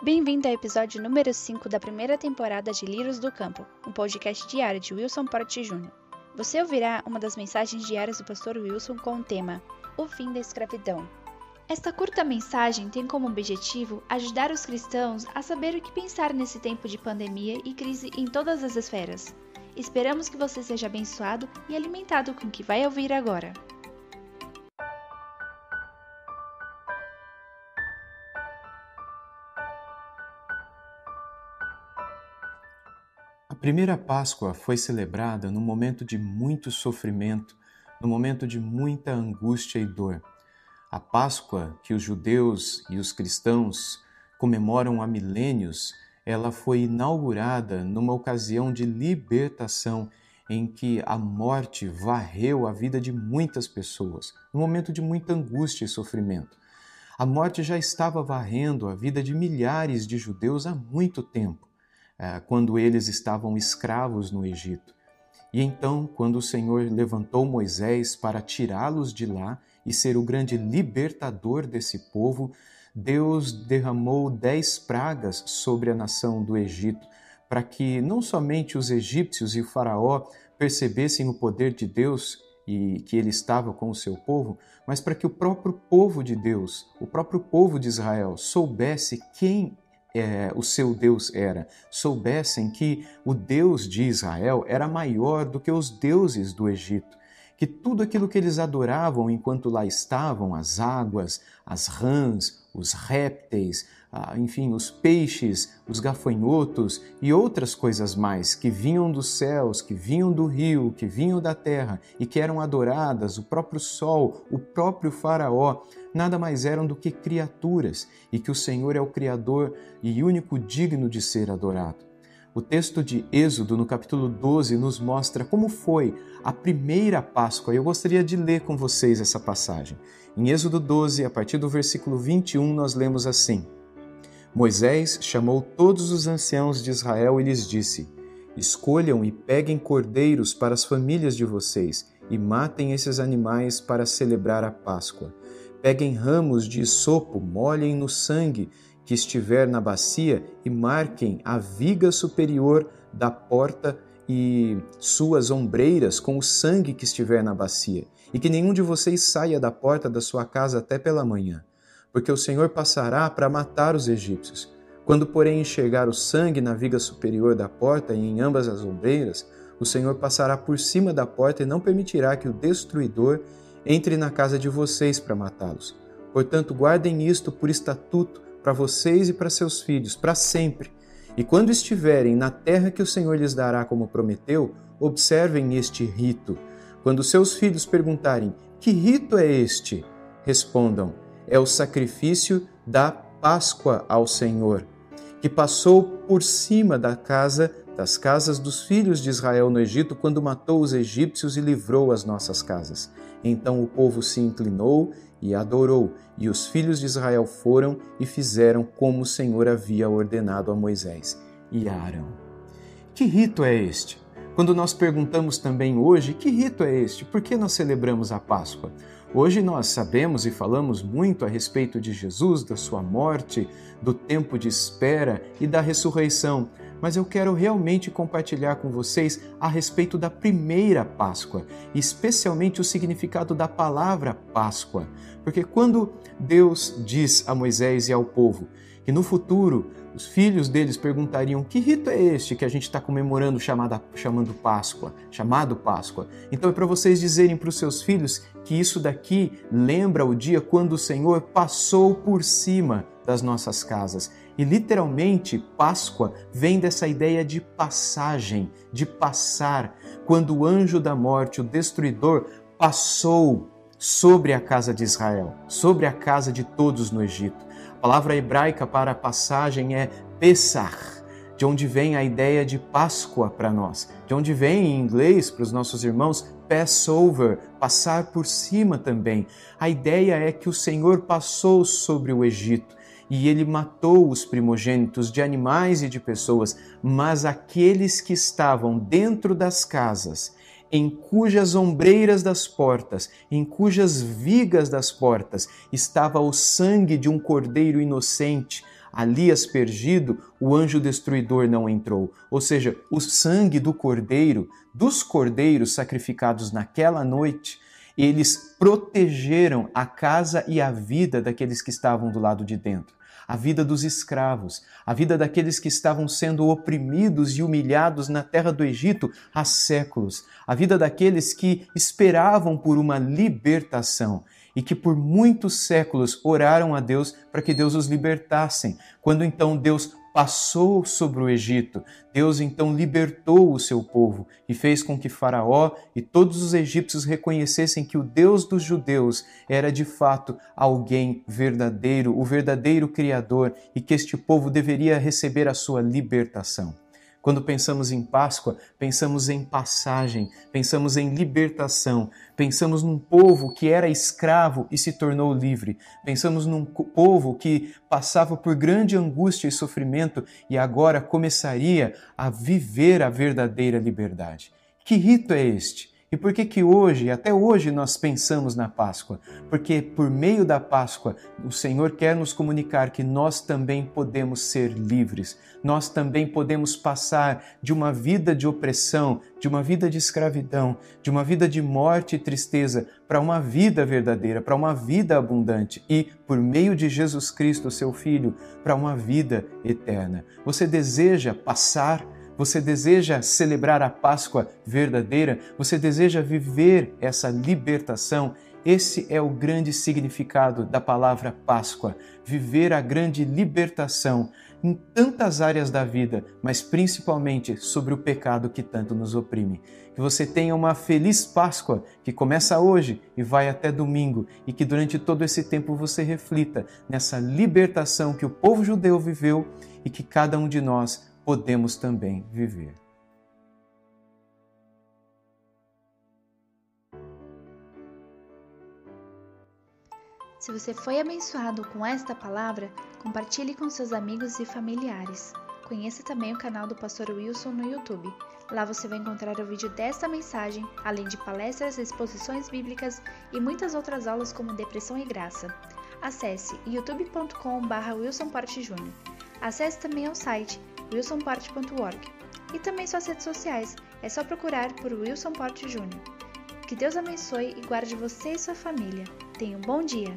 Bem-vindo ao episódio número 5 da primeira temporada de Lírios do Campo, um podcast diário de Wilson Porte Jr. Você ouvirá uma das mensagens diárias do pastor Wilson com o tema O fim da escravidão. Esta curta mensagem tem como objetivo ajudar os cristãos a saber o que pensar nesse tempo de pandemia e crise em todas as esferas. Esperamos que você seja abençoado e alimentado com o que vai ouvir agora. Primeira Páscoa foi celebrada num momento de muito sofrimento, num momento de muita angústia e dor. A Páscoa que os judeus e os cristãos comemoram há milênios, ela foi inaugurada numa ocasião de libertação em que a morte varreu a vida de muitas pessoas, num momento de muita angústia e sofrimento. A morte já estava varrendo a vida de milhares de judeus há muito tempo. Eh, quando eles estavam escravos no Egito. E então, quando o Senhor levantou Moisés para tirá-los de lá e ser o grande libertador desse povo, Deus derramou dez pragas sobre a nação do Egito, para que não somente os egípcios e o Faraó percebessem o poder de Deus e que ele estava com o seu povo, mas para que o próprio povo de Deus, o próprio povo de Israel, soubesse quem é, o seu Deus era, soubessem que o Deus de Israel era maior do que os deuses do Egito, que tudo aquilo que eles adoravam enquanto lá estavam, as águas, as rãs, os répteis, enfim, os peixes, os gafanhotos e outras coisas mais que vinham dos céus, que vinham do rio, que vinham da terra e que eram adoradas, o próprio sol, o próprio Faraó, nada mais eram do que criaturas e que o Senhor é o Criador e único digno de ser adorado. O texto de Êxodo, no capítulo 12, nos mostra como foi a primeira Páscoa. Eu gostaria de ler com vocês essa passagem. Em Êxodo 12, a partir do versículo 21, nós lemos assim: Moisés chamou todos os anciãos de Israel e lhes disse: Escolham e peguem cordeiros para as famílias de vocês e matem esses animais para celebrar a Páscoa. Peguem ramos de sopo, molhem no sangue que estiver na bacia e marquem a viga superior da porta e suas ombreiras com o sangue que estiver na bacia, e que nenhum de vocês saia da porta da sua casa até pela manhã, porque o Senhor passará para matar os egípcios. Quando, porém, enxergar o sangue na viga superior da porta e em ambas as ombreiras, o Senhor passará por cima da porta e não permitirá que o destruidor entre na casa de vocês para matá-los. Portanto, guardem isto por estatuto para vocês e para seus filhos, para sempre. E quando estiverem na terra que o Senhor lhes dará como prometeu, observem este rito. Quando seus filhos perguntarem: Que rito é este? Respondam: É o sacrifício da Páscoa ao Senhor, que passou por cima da casa das casas dos filhos de Israel no Egito quando matou os egípcios e livrou as nossas casas. Então o povo se inclinou e adorou, e os filhos de Israel foram e fizeram como o Senhor havia ordenado a Moisés e a Arão. Que rito é este? Quando nós perguntamos também hoje, que rito é este? Por que nós celebramos a Páscoa? Hoje nós sabemos e falamos muito a respeito de Jesus, da sua morte, do tempo de espera e da ressurreição mas eu quero realmente compartilhar com vocês a respeito da primeira Páscoa, especialmente o significado da palavra Páscoa. Porque quando Deus diz a Moisés e ao povo que no futuro os filhos deles perguntariam que rito é este que a gente está comemorando chamada, chamando Páscoa, chamado Páscoa. Então é para vocês dizerem para os seus filhos que isso daqui lembra o dia quando o Senhor passou por cima das nossas casas. E literalmente, Páscoa vem dessa ideia de passagem, de passar, quando o anjo da morte, o destruidor, passou sobre a casa de Israel, sobre a casa de todos no Egito. A palavra hebraica para passagem é Pesach, de onde vem a ideia de Páscoa para nós, de onde vem em inglês para os nossos irmãos Passover, passar por cima também. A ideia é que o Senhor passou sobre o Egito e ele matou os primogênitos de animais e de pessoas, mas aqueles que estavam dentro das casas, em cujas ombreiras das portas, em cujas vigas das portas estava o sangue de um cordeiro inocente, ali aspergido, o anjo destruidor não entrou. Ou seja, o sangue do cordeiro, dos cordeiros sacrificados naquela noite, eles protegeram a casa e a vida daqueles que estavam do lado de dentro a vida dos escravos, a vida daqueles que estavam sendo oprimidos e humilhados na terra do Egito há séculos, a vida daqueles que esperavam por uma libertação e que por muitos séculos oraram a Deus para que Deus os libertassem. Quando então Deus passou sobre o Egito. Deus então libertou o seu povo e fez com que Faraó e todos os egípcios reconhecessem que o Deus dos judeus era de fato alguém verdadeiro, o verdadeiro Criador e que este povo deveria receber a sua libertação. Quando pensamos em Páscoa, pensamos em passagem, pensamos em libertação, pensamos num povo que era escravo e se tornou livre, pensamos num povo que passava por grande angústia e sofrimento e agora começaria a viver a verdadeira liberdade. Que rito é este? E por que que hoje, até hoje, nós pensamos na Páscoa? Porque por meio da Páscoa, o Senhor quer nos comunicar que nós também podemos ser livres. Nós também podemos passar de uma vida de opressão, de uma vida de escravidão, de uma vida de morte e tristeza, para uma vida verdadeira, para uma vida abundante e, por meio de Jesus Cristo, seu Filho, para uma vida eterna. Você deseja passar você deseja celebrar a Páscoa verdadeira? Você deseja viver essa libertação? Esse é o grande significado da palavra Páscoa, viver a grande libertação em tantas áreas da vida, mas principalmente sobre o pecado que tanto nos oprime. Que você tenha uma feliz Páscoa que começa hoje e vai até domingo e que durante todo esse tempo você reflita nessa libertação que o povo judeu viveu e que cada um de nós podemos também viver. Se você foi abençoado com esta palavra, compartilhe com seus amigos e familiares. Conheça também o canal do Pastor Wilson no YouTube. Lá você vai encontrar o vídeo desta mensagem, além de palestras, exposições bíblicas e muitas outras aulas como Depressão e Graça. Acesse youtube.com.br Wilson Acesse também ao site wilsonporte.org e também suas redes sociais. É só procurar por Wilson Porte Júnior. Que Deus abençoe e guarde você e sua família. Tenha um bom dia!